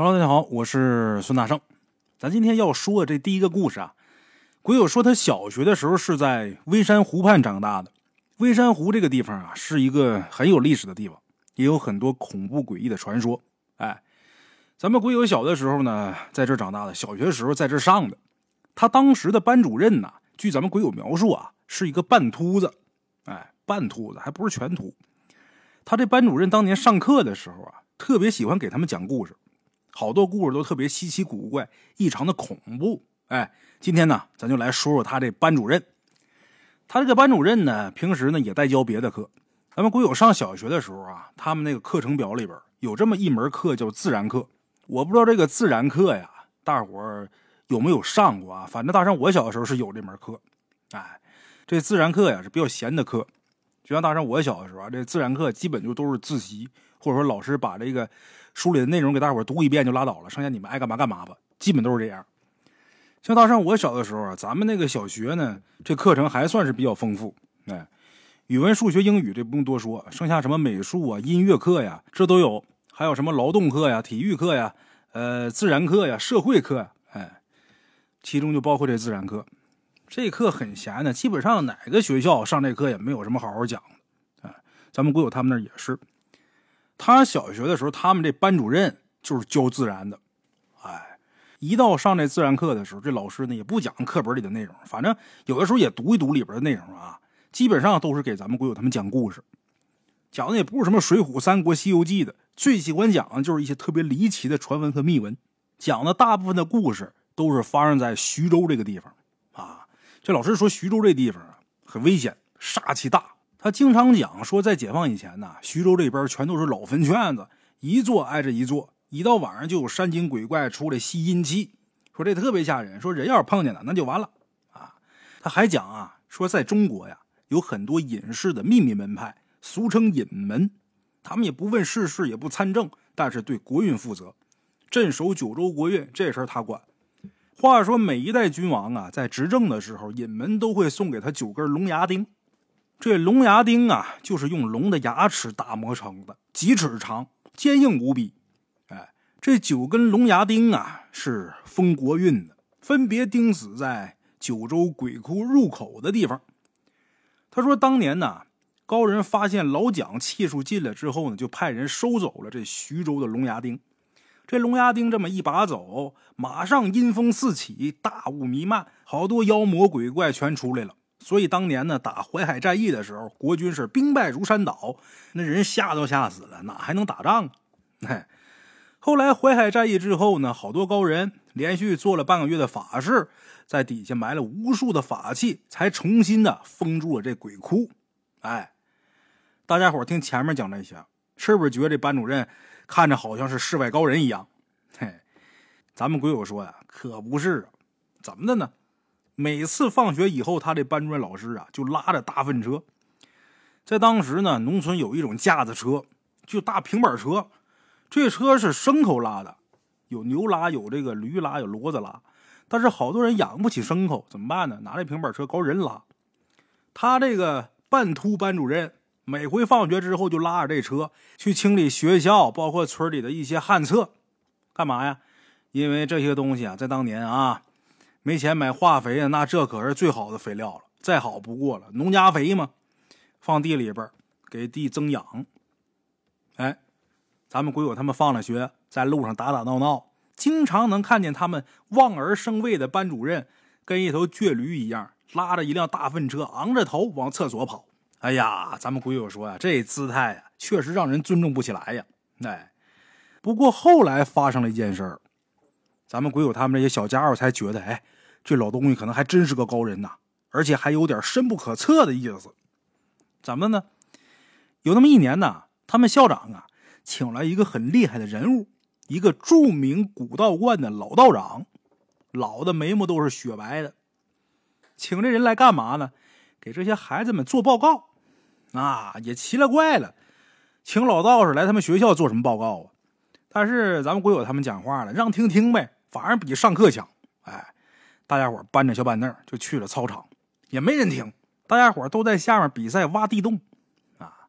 Hello，大家好，我是孙大圣。咱今天要说的这第一个故事啊，鬼友说他小学的时候是在微山湖畔长大的。微山湖这个地方啊，是一个很有历史的地方，也有很多恐怖诡异的传说。哎，咱们鬼友小的时候呢，在这长大的，小学时候在这上的。他当时的班主任呐，据咱们鬼友描述啊，是一个半秃子。哎，半秃子还不是全秃。他这班主任当年上课的时候啊，特别喜欢给他们讲故事。好多故事都特别稀奇古怪，异常的恐怖。哎，今天呢，咱就来说说他这班主任。他这个班主任呢，平时呢也带教别的课。咱们鬼友上小学的时候啊，他们那个课程表里边有这么一门课叫自然课。我不知道这个自然课呀，大伙儿有没有上过啊？反正大山我小的时候是有这门课。哎，这自然课呀是比较闲的课，就像大山我小的时候啊，这自然课基本就都是自习，或者说老师把这个。书里的内容给大伙读一遍就拉倒了，剩下你们爱干嘛干嘛吧，基本都是这样。像大上我小的时候啊，咱们那个小学呢，这课程还算是比较丰富。哎，语文、数学、英语这不用多说，剩下什么美术啊、音乐课呀，这都有。还有什么劳动课呀、体育课呀、呃，自然课呀、社会课呀，哎，其中就包括这自然课。这课很闲的，基本上哪个学校上这课也没有什么好好讲的。哎，咱们国有他们那儿也是。他小学的时候，他们这班主任就是教自然的，哎，一到上这自然课的时候，这老师呢也不讲课本里的内容，反正有的时候也读一读里边的内容啊，基本上都是给咱们国友他们讲故事，讲的也不是什么《水浒》《三国》《西游记》的，最喜欢讲的就是一些特别离奇的传闻和秘闻，讲的大部分的故事都是发生在徐州这个地方。这老师说徐州这地方啊很危险，煞气大。他经常讲说，在解放以前呢，徐州这边全都是老坟圈子，一座挨着一座，一到晚上就有山精鬼怪出来吸阴气，说这特别吓人，说人要是碰见了那就完了啊。他还讲啊，说在中国呀有很多隐士的秘密门派，俗称隐门，他们也不问世事，也不参政，但是对国运负责，镇守九州国运这事儿他管。话说每一代君王啊，在执政的时候，隐门都会送给他九根龙牙钉。这龙牙钉啊，就是用龙的牙齿打磨成的，几尺长，坚硬无比。哎，这九根龙牙钉啊，是封国运的，分别钉死在九州鬼窟入口的地方。他说，当年呢，高人发现老蒋气数尽了之后呢，就派人收走了这徐州的龙牙钉。这龙牙钉这么一拔走，马上阴风四起，大雾弥漫，好多妖魔鬼怪全出来了。所以当年呢，打淮海战役的时候，国军是兵败如山倒，那人吓都吓死了，哪还能打仗？哎，后来淮海战役之后呢，好多高人连续做了半个月的法事，在底下埋了无数的法器，才重新的封住了这鬼窟。哎，大家伙听前面讲这些，是不是觉得这班主任看着好像是世外高人一样？嘿，咱们鬼友说呀，可不是，怎么的呢？每次放学以后，他这班主任老师啊，就拉着大粪车。在当时呢，农村有一种架子车，就大平板车。这车是牲口拉的，有牛拉，有这个驴拉，有骡子拉。但是好多人养不起牲口，怎么办呢？拿这平板车搞人拉。他这个半秃班主任，每回放学之后就拉着这车去清理学校，包括村里的一些旱厕。干嘛呀？因为这些东西啊，在当年啊。没钱买化肥啊，那这可是最好的肥料了，再好不过了。农家肥嘛，放地里边给地增氧。哎，咱们鬼友他们放了学，在路上打打闹闹，经常能看见他们望而生畏的班主任跟一头倔驴一样，拉着一辆大粪车，昂着头往厕所跑。哎呀，咱们鬼友说呀，这姿态呀，确实让人尊重不起来呀。哎，不过后来发生了一件事儿，咱们鬼友他们这些小家伙才觉得，哎。这老东西可能还真是个高人呐，而且还有点深不可测的意思。怎么呢？有那么一年呢，他们校长啊，请来一个很厉害的人物，一个著名古道观的老道长，老的眉毛都是雪白的。请这人来干嘛呢？给这些孩子们做报告。啊，也奇了怪了，请老道士来他们学校做什么报告啊？但是咱们鬼友他们讲话了，让听听呗，反而比上课强。哎。大家伙搬着小板凳就去了操场，也没人听。大家伙都在下面比赛挖地洞，啊！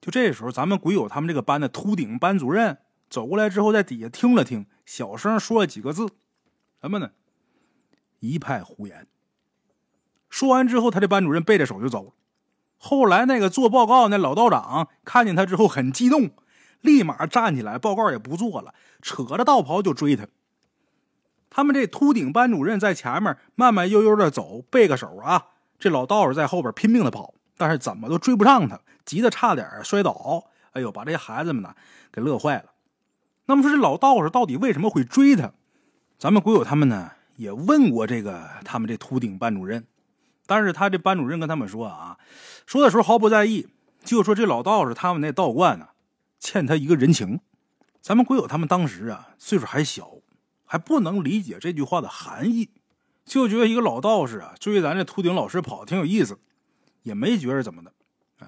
就这时候，咱们鬼友他们这个班的秃顶班主任走过来之后，在底下听了听，小声说了几个字：“什么呢？一派胡言。”说完之后，他的班主任背着手就走了。后来那个做报告那老道长看见他之后很激动，立马站起来，报告也不做了，扯着道袍就追他。他们这秃顶班主任在前面慢慢悠悠的走，背个手啊。这老道士在后边拼命的跑，但是怎么都追不上他，急得差点摔倒。哎呦，把这些孩子们呢给乐坏了。那么说这老道士到底为什么会追他？咱们鬼友他们呢也问过这个他们这秃顶班主任，但是他这班主任跟他们说啊，说的时候毫不在意，就说这老道士他们那道观呢欠他一个人情。咱们鬼友他们当时啊岁数还小，还不能理解这句话的含义。就觉得一个老道士啊追咱这秃顶老师跑挺有意思，也没觉着怎么的，哎。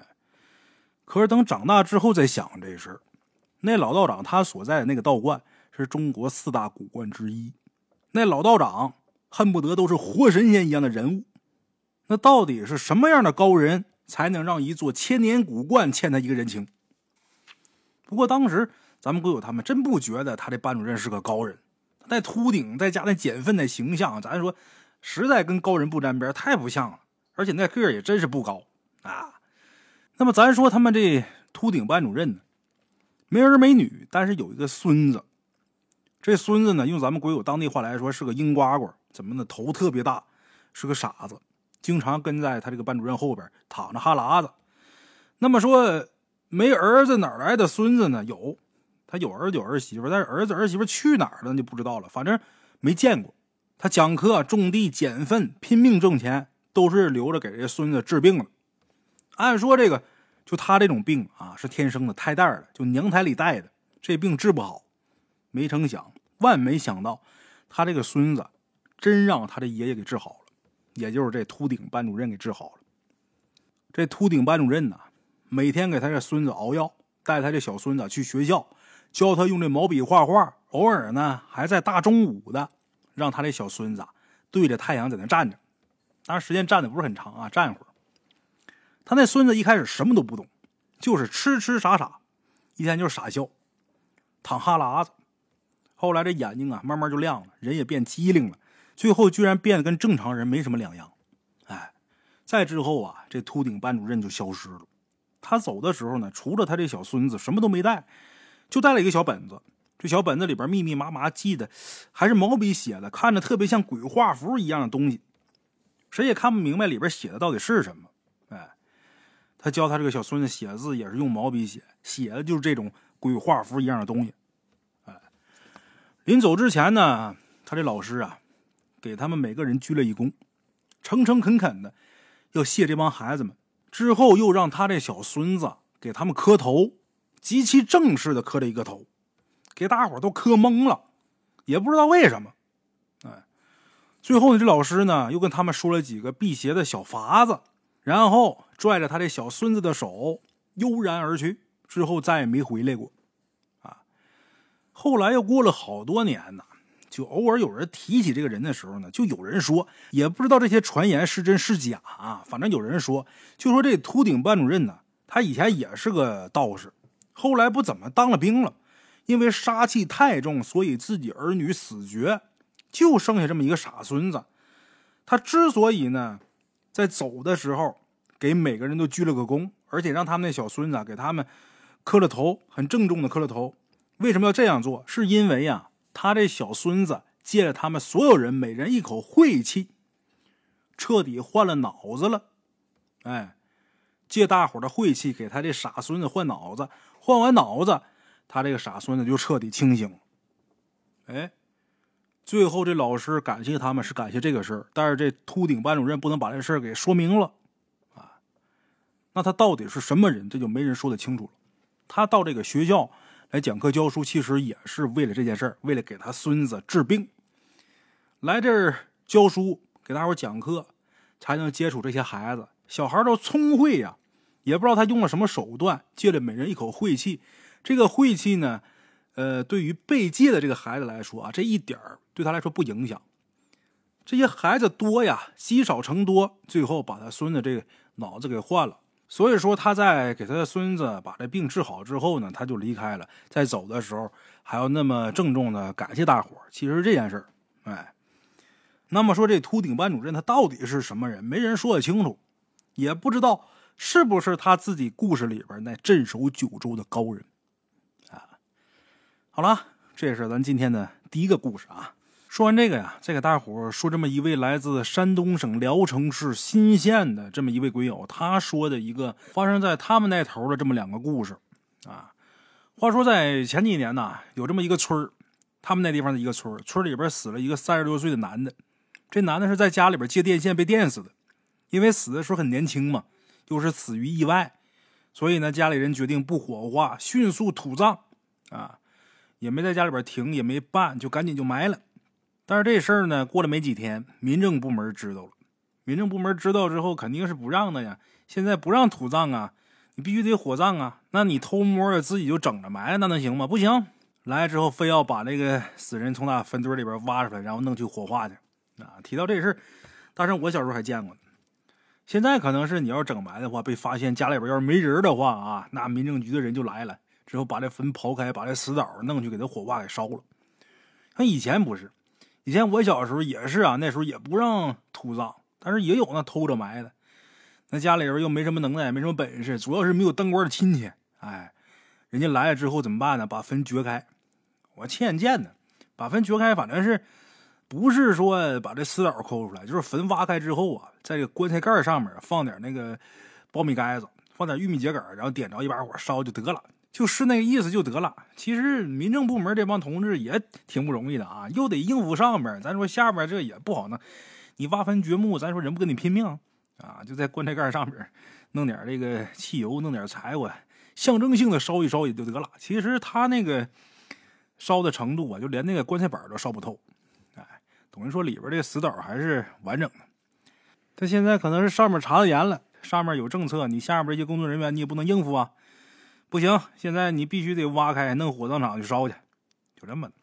可是等长大之后再想这事儿，那老道长他所在的那个道观是中国四大古观之一，那老道长恨不得都是活神仙一样的人物。那到底是什么样的高人才能让一座千年古观欠他一个人情？不过当时咱们鬼友他们真不觉得他这班主任是个高人。那秃顶再加那减分的形象，咱说实在跟高人不沾边，太不像了。而且那个儿也真是不高啊。那么咱说他们这秃顶班主任呢，没儿没女，但是有一个孙子。这孙子呢，用咱们鬼友当地话来说，是个鹰呱呱。怎么呢？头特别大，是个傻子，经常跟在他这个班主任后边淌着哈喇子。那么说没儿子哪来的孙子呢？有。他有儿子有儿媳妇，但是儿子儿媳妇去哪儿了就不知道了。反正没见过。他讲课、种地、捡粪，拼命挣钱，都是留着给这孙子治病了。按说这个就他这种病啊，是天生的，胎带的，就娘胎里带的，这病治不好。没成想，万没想到，他这个孙子真让他的爷爷给治好了，也就是这秃顶班主任给治好了。这秃顶班主任呢，每天给他这孙子熬药，带他这小孙子去学校。教他用这毛笔画画，偶尔呢还在大中午的让他这小孙子对着太阳在那站着，当然时间站的不是很长啊，站一会儿。他那孙子一开始什么都不懂，就是痴痴傻傻，一天就是傻笑，淌哈喇子。后来这眼睛啊慢慢就亮了，人也变机灵了，最后居然变得跟正常人没什么两样。哎，再之后啊，这秃顶班主任就消失了。他走的时候呢，除了他这小孙子，什么都没带。就带了一个小本子，这小本子里边密密麻麻记的，还是毛笔写的，看着特别像鬼画符一样的东西，谁也看不明白里边写的到底是什么。哎，他教他这个小孙子写字也是用毛笔写，写的就是这种鬼画符一样的东西。哎，临走之前呢，他这老师啊，给他们每个人鞠了一躬，诚诚恳恳的要谢这帮孩子们，之后又让他这小孙子给他们磕头。极其正式的磕了一个头，给大伙都磕懵了，也不知道为什么。哎，最后呢，这老师呢又跟他们说了几个辟邪的小法子，然后拽着他这小孙子的手悠然而去，之后再也没回来过。啊，后来又过了好多年呢，就偶尔有人提起这个人的时候呢，就有人说，也不知道这些传言是真是假啊。反正有人说，就说这秃顶班主任呢，他以前也是个道士。后来不怎么当了兵了，因为杀气太重，所以自己儿女死绝，就剩下这么一个傻孙子。他之所以呢，在走的时候给每个人都鞠了个躬，而且让他们那小孙子给他们磕了头，很郑重的磕了头。为什么要这样做？是因为呀，他这小孙子借了他们所有人每人一口晦气，彻底换了脑子了。哎，借大伙的晦气给他这傻孙子换脑子。换完脑子，他这个傻孙子就彻底清醒了。哎，最后这老师感谢他们是感谢这个事儿，但是这秃顶班主任不能把这事儿给说明了啊。那他到底是什么人？这就没人说得清楚了。他到这个学校来讲课教书，其实也是为了这件事儿，为了给他孙子治病。来这儿教书，给大伙讲课，才能接触这些孩子。小孩都聪慧呀。也不知道他用了什么手段，借了每人一口晦气。这个晦气呢，呃，对于被借的这个孩子来说啊，这一点儿对他来说不影响。这些孩子多呀，积少成多，最后把他孙子这个脑子给换了。所以说他在给他的孙子把这病治好之后呢，他就离开了。在走的时候还要那么郑重的感谢大伙其实这件事儿，哎，那么说这秃顶班主任他到底是什么人？没人说得清楚，也不知道是不是他自己故事里边那镇守九州的高人啊。好了，这是咱今天的第一个故事啊。说完这个呀，再给大伙说这么一位来自山东省聊城市新县的这么一位鬼友，他说的一个发生在他们那头的这么两个故事啊。话说在前几年呢，有这么一个村他们那地方的一个村村里边死了一个三十多岁的男的。这男的是在家里边接电线被电死的，因为死的时候很年轻嘛，又是死于意外，所以呢，家里人决定不火化，迅速土葬啊，也没在家里边停，也没办，就赶紧就埋了。但是这事儿呢，过了没几天，民政部门知道了。民政部门知道之后，肯定是不让的呀。现在不让土葬啊，你必须得火葬啊。那你偷摸的自己就整着埋，那能行吗？不行。来之后，非要把那个死人从那坟堆里边挖出来，然后弄去火化去。啊，提到这事儿，大圣我小时候还见过呢。现在可能是你要整埋的话，被发现家里边要是没人的话啊，那民政局的人就来了，之后把这坟刨开，把这死枣弄去给他火化给烧了。像以前不是。以前我小时候也是啊，那时候也不让土葬，但是也有那偷着埋的。那家里人又没什么能耐，没什么本事，主要是没有当官的亲戚。哎，人家来了之后怎么办呢？把坟掘开。我亲眼见的，把坟掘开，反正是不是说把这尸倒抠出来，就是坟挖开之后啊，在这棺材盖上面放点那个苞米杆子，放点玉米秸秆，然后点着一把火烧就得了。就是那个意思就得了。其实民政部门这帮同志也挺不容易的啊，又得应付上边，咱说下边这也不好弄。你挖坟掘墓，咱说人不跟你拼命啊？就在棺材盖上边弄点这个汽油，弄点柴火，象征性的烧一烧也就得了。其实他那个烧的程度啊，就连那个棺材板都烧不透。哎，等于说里边这个死岛还是完整的。他现在可能是上面查的严了，上面有政策，你下边这些工作人员你也不能应付啊。不行，现在你必须得挖开，弄火葬场去烧去，就这么的。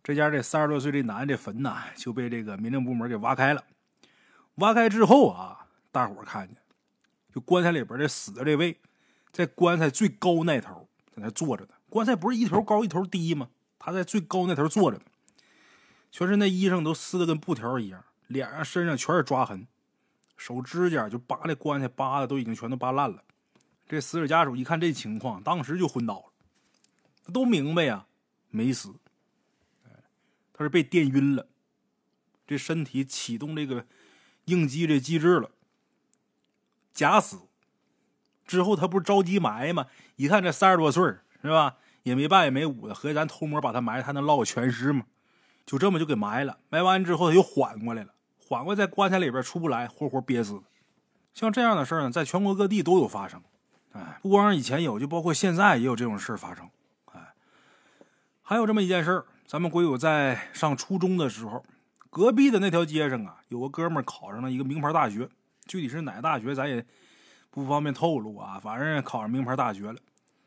这家这三十多岁这男的这坟呐，就被这个民政部门给挖开了。挖开之后啊，大伙看见，就棺材里边这死的这位，在棺材最高那头在那坐着呢。棺材不是一头高一头低吗？他在最高那头坐着呢，全身那衣裳都撕的跟布条一样，脸上身上全是抓痕，手指甲就扒那棺材扒的都已经全都扒烂了。这死者家属一看这情况，当时就昏倒了。他都明白呀，没死，他是被电晕了。这身体启动这个应激这机制了，假死。之后他不是着急埋吗？一看这三十多岁是吧，也没半也没五的，合计咱偷摸把他埋，他能落个全尸吗？就这么就给埋了。埋完之后他又缓过来了，缓过来在棺材里边出不来，活活憋死。像这样的事呢，在全国各地都有发生。哎，不光是以前有，就包括现在也有这种事发生。哎，还有这么一件事咱们鬼友在上初中的时候，隔壁的那条街上啊，有个哥们考上了一个名牌大学，具体是哪大学咱也不方便透露啊。反正考上名牌大学了，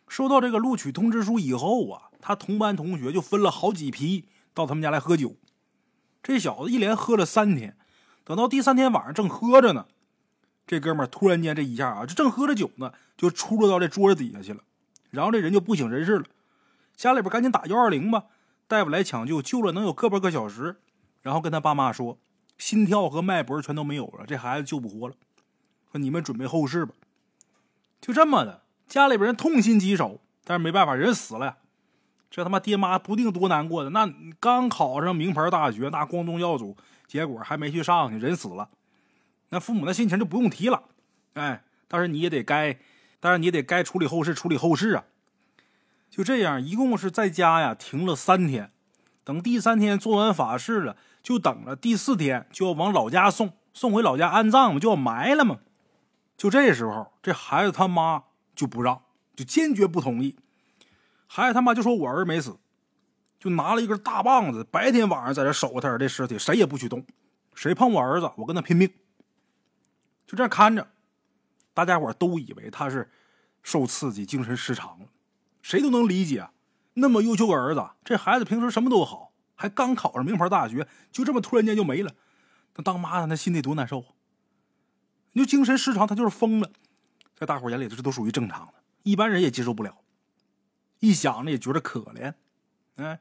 收到这个录取通知书以后啊，他同班同学就分了好几批到他们家来喝酒。这小子一连喝了三天，等到第三天晚上正喝着呢。这哥们突然间这一下啊，就正喝着酒呢，就出落到这桌子底下去了，然后这人就不省人事了。家里边赶紧打幺二零吧，大夫来抢救，救了能有个把个小时，然后跟他爸妈说，心跳和脉搏全都没有了，这孩子救不活了，说你们准备后事吧。就这么的，家里边人痛心疾首，但是没办法，人死了，这他妈爹妈不定多难过的。那刚考上名牌大学，那光宗耀祖，结果还没去上去，人死了。那父母那心情就不用提了，哎，但是你也得该，但是你也得该处理后事，处理后事啊。就这样，一共是在家呀停了三天，等第三天做完法事了，就等着第四天就要往老家送，送回老家安葬嘛，就要埋了嘛。就这时候，这孩子他妈就不让，就坚决不同意。孩子他妈就说：“我儿没死。”就拿了一根大棒子，白天晚上在这守着他儿子尸体，谁也不许动，谁碰我儿子，我跟他拼命。就这样看着，大家伙都以为他是受刺激、精神失常了。谁都能理解，那么优秀个儿子，这孩子平时什么都好，还刚考上名牌大学，就这么突然间就没了。那当妈的，那心里多难受啊！你就精神失常，他就是疯了。在大伙眼里这都属于正常的，一般人也接受不了。一想呢，也觉得可怜，哎，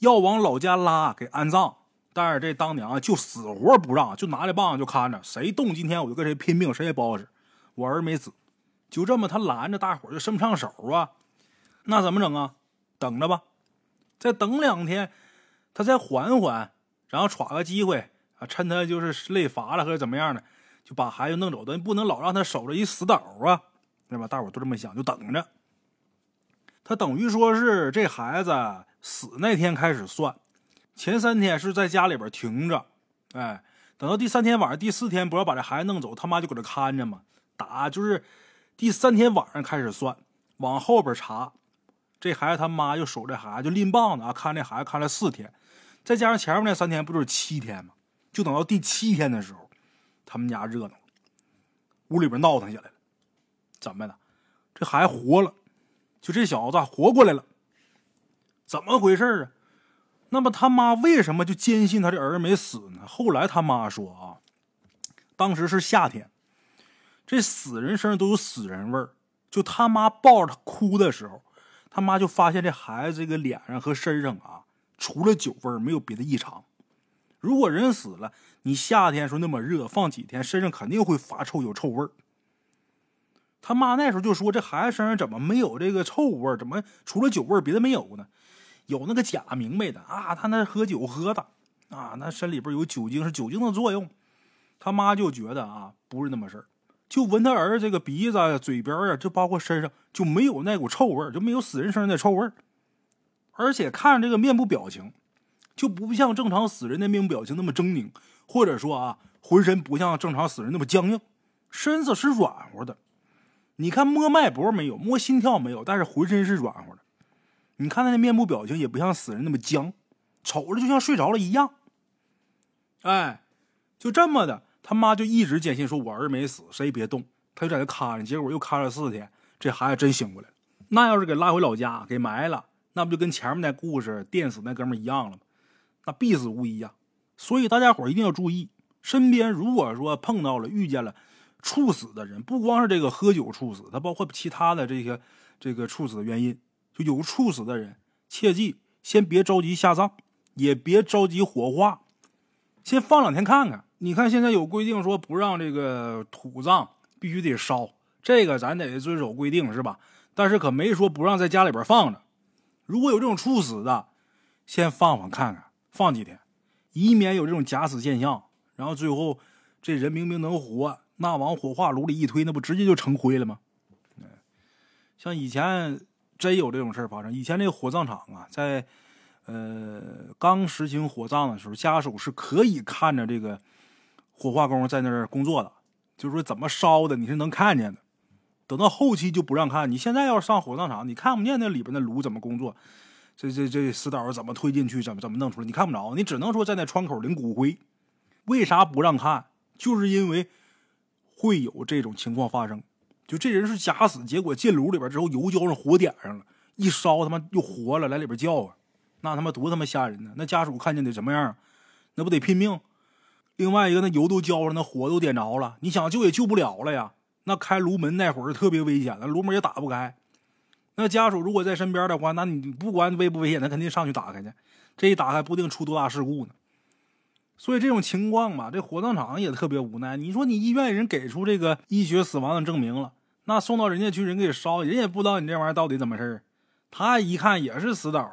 要往老家拉给安葬，但是这当娘就死活不让，就拿着棒子就看着，谁动今天我就跟谁拼命，谁也不好使。我儿没死，就这么他拦着大伙就伸不上手啊，那怎么整啊？等着吧，再等两天，他再缓缓，然后耍个机会啊，趁他就是累乏了或者怎么样的，就把孩子弄走。但不能老让他守着一死岛啊，对吧？大伙都这么想，就等着。他等于说是这孩子死那天开始算，前三天是在家里边停着，哎，等到第三天晚上、第四天不要把这孩子弄走，他妈就搁这看着嘛。打就是第三天晚上开始算，往后边查，这孩子他妈就守这孩子，就拎棒子啊，看这孩子看了四天，再加上前面那三天，不就是七天吗？就等到第七天的时候，他们家热闹，屋里边闹腾起来了，怎么的？这孩子活了，就这小子活过来了，怎么回事啊？那么他妈为什么就坚信他这儿子没死呢？后来他妈说啊，当时是夏天。这死人身上都有死人味儿，就他妈抱着他哭的时候，他妈就发现这孩子这个脸上和身上啊，除了酒味儿没有别的异常。如果人死了，你夏天说那么热，放几天身上肯定会发臭，有臭味儿。他妈那时候就说，这孩子身上怎么没有这个臭味儿？怎么除了酒味儿别的没有呢？有那个假明白的啊，他那喝酒喝的啊，那身里边有酒精，是酒精的作用。他妈就觉得啊，不是那么事儿。就闻他儿子这个鼻子、啊、嘴边啊，就包括身上，就没有那股臭味就没有死人身上的臭味而且看这个面部表情，就不像正常死人的面部表情那么狰狞，或者说啊，浑身不像正常死人那么僵硬，身子是软和的。你看摸脉搏没有，摸心跳没有，但是浑身是软和的。你看他那面部表情也不像死人那么僵，瞅着就像睡着了一样。哎，就这么的。他妈就一直坚信说：“我儿没死，谁也别动。”他就在那看着，结果又看了四天，这孩子真醒过来了。那要是给拉回老家给埋了，那不就跟前面那故事电死那哥们一样了吗？那必死无疑呀！所以大家伙一定要注意，身边如果说碰到了、遇见了猝死的人，不光是这个喝酒猝死，他包括其他的这些这个猝死的原因，就有猝死的人，切记先别着急下葬，也别着急火化，先放两天看看。你看，现在有规定说不让这个土葬，必须得烧，这个咱得遵守规定，是吧？但是可没说不让在家里边放着。如果有这种猝死的，先放放看看，放几天，以免有这种假死现象。然后最后这人明明能活，那往火化炉里一推，那不直接就成灰了吗？像以前真有这种事发生。以前那个火葬场啊，在呃刚实行火葬的时候，家属是可以看着这个。火化工在那儿工作的，就是说怎么烧的，你是能看见的。等到后期就不让看。你现在要上火葬场，你看不见那里边的炉怎么工作，这这这死岛怎么推进去，怎么怎么弄出来，你看不着。你只能说在那窗口领骨灰。为啥不让看？就是因为会有这种情况发生。就这人是假死，结果进炉里边之后，油浇上火点上了，一烧他妈又活了，来里边叫啊，那他妈多他妈吓人呢！那家属看见得什么样？那不得拼命？另外一个，那油都浇上，那火都点着了，你想救也救不了了呀。那开炉门那会儿特别危险，那炉门也打不开。那家属如果在身边的话，那你不管危不危险，他肯定上去打开去。这一打开，不定出多大事故呢。所以这种情况嘛，这火葬场也特别无奈。你说你医院人给出这个医学死亡的证明了，那送到人家去，人给烧，人也不知道你这玩意儿到底怎么事儿。他一看也是死倒，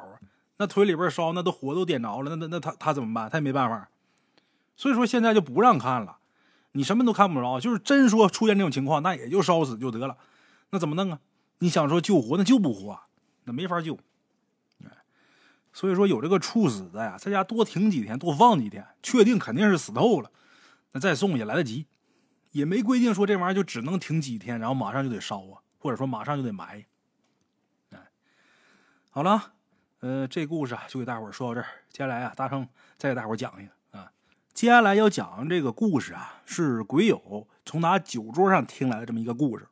那腿里边烧，那都火都点着了，那那那他他怎么办？他也没办法。所以说现在就不让看了，你什么都看不着。就是真说出现这种情况，那也就烧死就得了。那怎么弄啊？你想说救活，那救不活，那没法救。所以说有这个猝死的呀，在家多停几天，多放几天，确定肯定是死透了，那再送也来得及。也没规定说这玩意儿就只能停几天，然后马上就得烧啊，或者说马上就得埋。哎，好了，呃，这故事啊就给大伙说到这儿。接下来啊，大圣再给大伙讲一个啊。接下来要讲这个故事啊，是鬼友从他酒桌上听来的这么一个故事。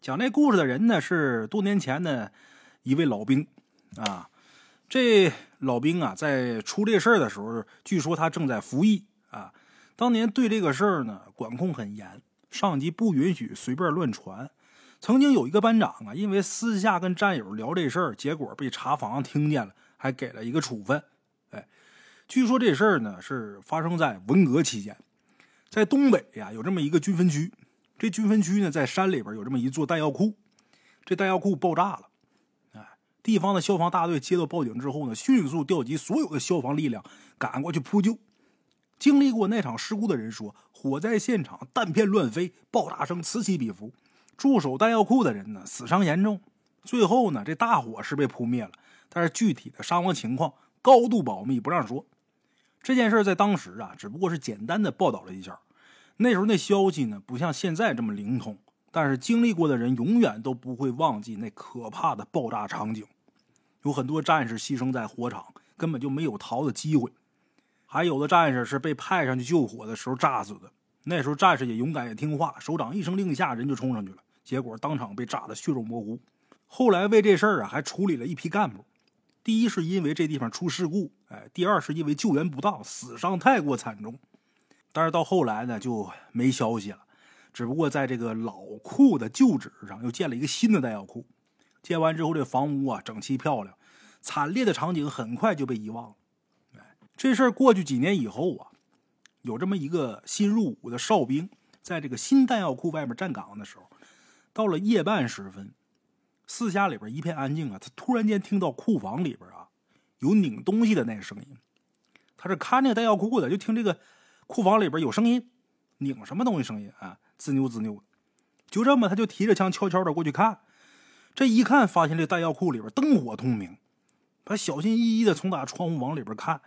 讲这故事的人呢，是多年前的一位老兵啊。这老兵啊，在出这事儿的时候，据说他正在服役啊。当年对这个事儿呢，管控很严，上级不允许随便乱传。曾经有一个班长啊，因为私下跟战友聊这事儿，结果被查房听见了，还给了一个处分。哎，据说这事儿呢是发生在文革期间，在东北呀有这么一个军分区，这军分区呢在山里边有这么一座弹药库，这弹药库爆炸了。哎，地方的消防大队接到报警之后呢，迅速调集所有的消防力量赶过去扑救。经历过那场事故的人说，火灾现场弹片乱飞，爆炸声此起彼伏。驻守弹药库的人呢，死伤严重。最后呢，这大火是被扑灭了，但是具体的伤亡情况高度保密，不让说。这件事在当时啊，只不过是简单的报道了一下。那时候那消息呢，不像现在这么灵通，但是经历过的人永远都不会忘记那可怕的爆炸场景。有很多战士牺牲在火场，根本就没有逃的机会。还有的战士是被派上去救火的时候炸死的。那时候战士也勇敢也听话，首长一声令下，人就冲上去了。结果当场被炸得血肉模糊。后来为这事儿啊，还处理了一批干部。第一是因为这地方出事故，哎，第二是因为救援不当，死伤太过惨重。但是到后来呢，就没消息了。只不过在这个老库的旧址上又建了一个新的弹药库。建完之后，这房屋啊整齐漂亮。惨烈的场景很快就被遗忘了。这事儿过去几年以后啊，有这么一个新入伍的哨兵，在这个新弹药库外面站岗的时候。到了夜半时分，四下里边一片安静啊。他突然间听到库房里边啊有拧东西的那个声音。他是看那个弹药库的，就听这个库房里边有声音，拧什么东西声音啊？滋扭滋扭的。就这么，他就提着枪悄悄的过去看。这一看，发现这弹药库里边灯火通明。他小心翼翼的从打窗户往里边看。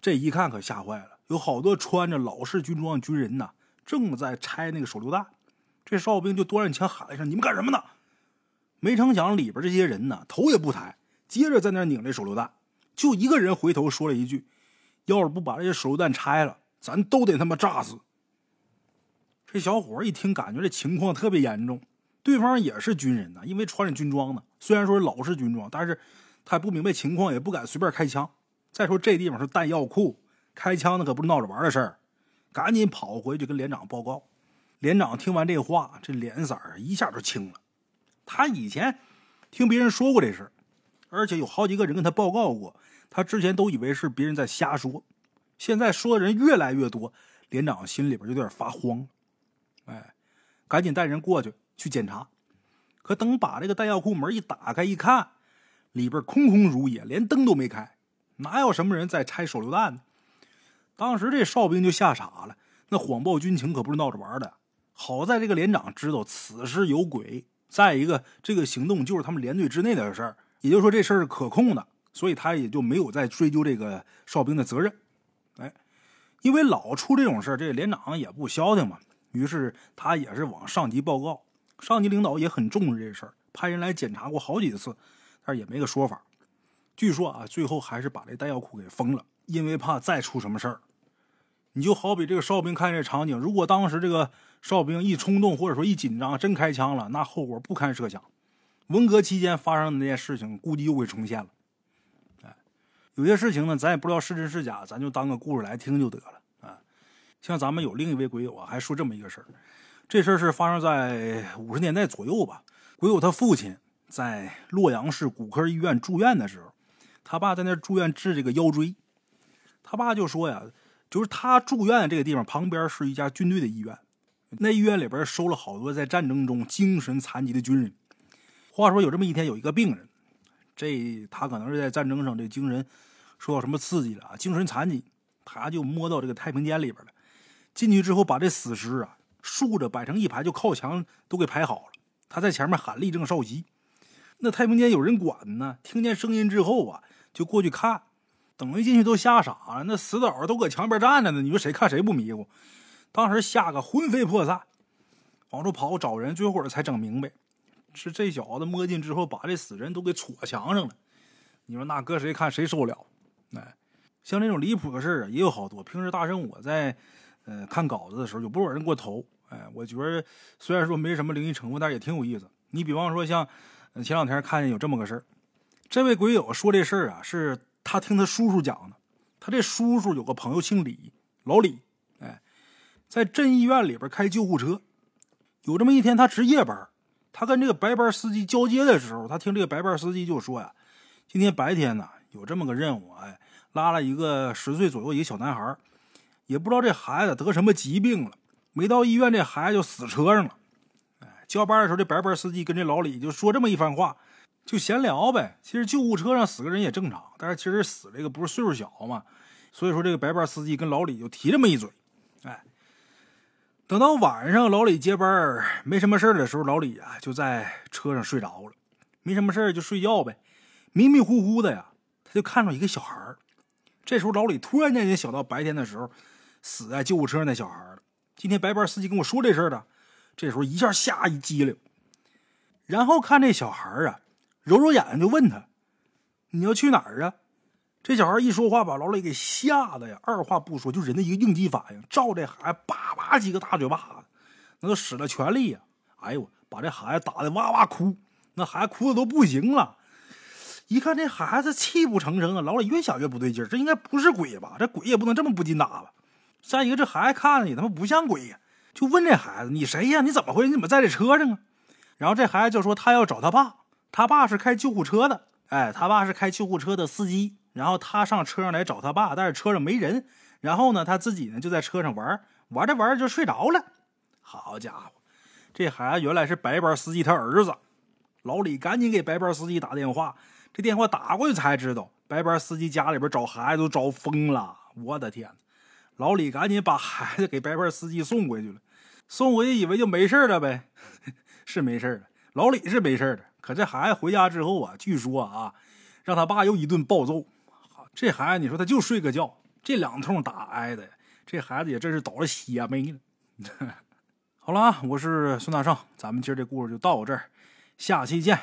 这一看可吓坏了，有好多穿着老式军装的军人呐，正在拆那个手榴弹。这哨兵就端着枪喊了一声：“你们干什么呢？”没成想里边这些人呢，头也不抬，接着在那拧这手榴弹。就一个人回头说了一句：“要是不把这些手榴弹拆了，咱都得他妈炸死。”这小伙一听，感觉这情况特别严重。对方也是军人呢，因为穿着军装呢，虽然说是老式军装，但是他也不明白情况，也不敢随便开枪。再说这地方是弹药库，开枪那可不是闹着玩的事儿。赶紧跑回去跟连长报告。连长听完这话，这脸色一下就青了。他以前听别人说过这事而且有好几个人跟他报告过，他之前都以为是别人在瞎说。现在说的人越来越多，连长心里边有点发慌。哎，赶紧带人过去去检查。可等把这个弹药库门一打开一看，里边空空如也，连灯都没开，哪有什么人在拆手榴弹呢？当时这哨兵就吓傻了，那谎报军情可不是闹着玩的。好在这个连长知道此事有鬼，再一个，这个行动就是他们连队之内的事儿，也就是说这事儿是可控的，所以他也就没有再追究这个哨兵的责任。哎，因为老出这种事儿，这连长也不消停嘛，于是他也是往上级报告，上级领导也很重视这事儿，派人来检查过好几次，但是也没个说法。据说啊，最后还是把这弹药库给封了，因为怕再出什么事儿。你就好比这个哨兵看这场景，如果当时这个哨兵一冲动或者说一紧张，真开枪了，那后果不堪设想。文革期间发生的那件事情，估计又会重现了。哎，有些事情呢，咱也不知道是真是假，咱就当个故事来听就得了啊。像咱们有另一位鬼友啊，还说这么一个事儿，这事儿是发生在五十年代左右吧。鬼友他父亲在洛阳市骨科医院住院的时候，他爸在那住院治这个腰椎，他爸就说呀。就是他住院的这个地方旁边是一家军队的医院，那医院里边收了好多在战争中精神残疾的军人。话说有这么一天，有一个病人，这他可能是在战争上这精神受到什么刺激了啊，精神残疾，他就摸到这个太平间里边了。进去之后，把这死尸啊竖着摆成一排，就靠墙都给排好了。他在前面喊立正稍息，那太平间有人管呢，听见声音之后啊，就过去看。等一进去都吓傻了，那死倒都搁墙边站着呢。你说谁看谁不迷糊？当时吓个魂飞魄散，往出跑找人，最后才整明白，是这小子摸进之后把这死人都给戳墙上了。你说那搁谁看谁受了？哎，像这种离谱的事儿啊也有好多。平时大圣我在呃看稿子的时候，有不少人给我投。哎，我觉得虽然说没什么灵异成分，但是也挺有意思。你比方说像前两天看见有这么个事儿，这位鬼友说这事儿啊是。他听他叔叔讲的，他这叔叔有个朋友姓李，老李，哎，在镇医院里边开救护车，有这么一天，他值夜班，他跟这个白班司机交接的时候，他听这个白班司机就说呀：“今天白天呢，有这么个任务，哎，拉了一个十岁左右一个小男孩，也不知道这孩子得什么疾病了，没到医院，这孩子就死车上了。”交班的时候，这白班司机跟这老李就说这么一番话，就闲聊呗。其实救护车上死个人也正常，但是其实死这个不是岁数小嘛，所以说这个白班司机跟老李就提这么一嘴，哎。等到晚上，老李接班没什么事的时候，老李啊就在车上睡着了。没什么事就睡觉呗。迷迷糊糊的呀，他就看到一个小孩这时候，老李突然间也想到白天的时候死在救护车上那小孩了。今天白班司机跟我说这事儿的，这时候一下吓一激灵。然后看这小孩啊，揉揉眼睛就问他：“你要去哪儿啊？”这小孩一说话，把老李给吓得呀，二话不说，就人的一个应激反应，照这孩子叭叭几个大嘴巴子，那都使了全力呀！哎呦，把这孩子打的哇哇哭，那孩子哭的都不行了。一看这孩子泣不成声啊，老李越想越不对劲这应该不是鬼吧？这鬼也不能这么不禁打吧？再一个，这孩子看着也他妈不像鬼呀，就问这孩子：“你谁呀？你怎么回？你怎么在这车上啊？”然后这孩子就说：“他要找他爸，他爸是开救护车的，哎，他爸是开救护车的司机。”然后他上车上来找他爸，但是车上没人。然后呢，他自己呢就在车上玩，玩着玩着就睡着了。好家伙，这孩子原来是白班司机他儿子。老李赶紧给白班司机打电话，这电话打过去才知道，白班司机家里边找孩子都找疯了。我的天！老李赶紧把孩子给白班司机送回去了。送回去以为就没事了呗，是没事了。老李是没事的，可这孩子回家之后啊，据说啊，让他爸又一顿暴揍。这孩子，你说他就睡个觉，这两通打挨的，这孩子也真是倒了血霉了。好了啊，我是孙大圣，咱们今儿这故事就到这儿，下期见。